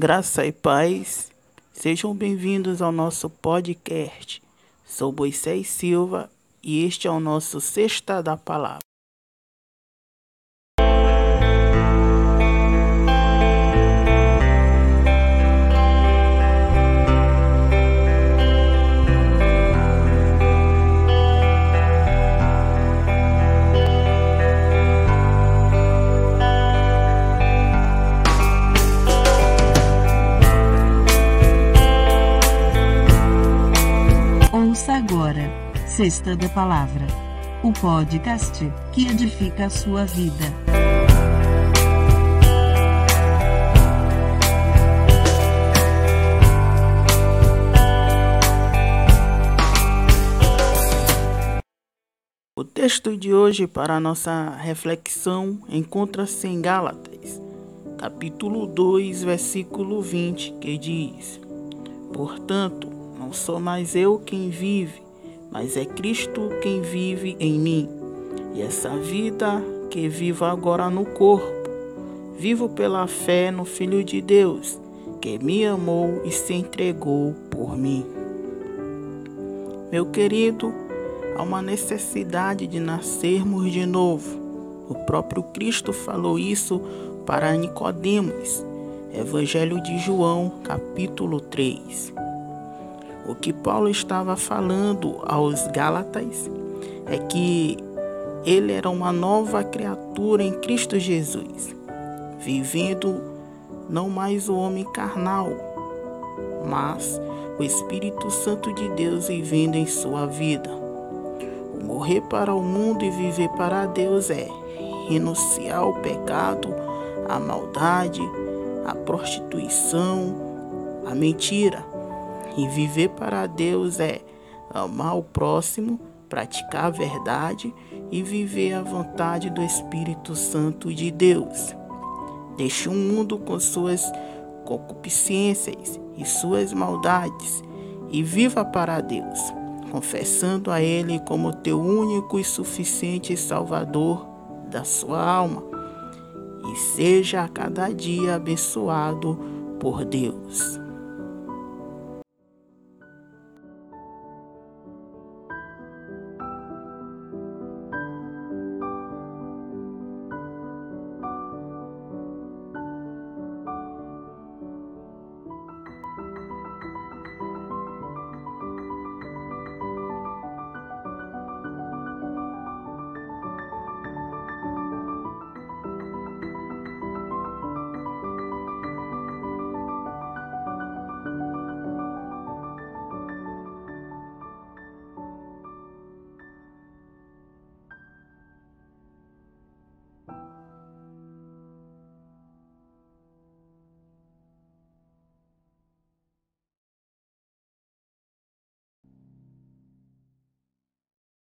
Graça e paz, sejam bem-vindos ao nosso podcast. Sou Moisés Silva e este é o nosso Sexta da Palavra. Agora, Sexta da Palavra, o podcast que edifica a sua vida. O texto de hoje para a nossa reflexão encontra-se em Gálatas, capítulo 2, versículo 20, que diz: Portanto, não sou mais eu quem vive, mas é Cristo quem vive em mim. E essa vida que vivo agora no corpo, vivo pela fé no Filho de Deus, que me amou e se entregou por mim. Meu querido, há uma necessidade de nascermos de novo. O próprio Cristo falou isso para Nicodemos. Evangelho de João, capítulo 3. O que Paulo estava falando aos Gálatas é que ele era uma nova criatura em Cristo Jesus, vivendo não mais o homem carnal, mas o Espírito Santo de Deus vivendo em sua vida. Morrer para o mundo e viver para Deus é renunciar ao pecado, à maldade, à prostituição, à mentira e viver para Deus é amar o próximo, praticar a verdade e viver a vontade do Espírito Santo de Deus. Deixe o mundo com suas concupiscências e suas maldades e viva para Deus, confessando a Ele como teu único e suficiente Salvador da sua alma. E seja a cada dia abençoado por Deus.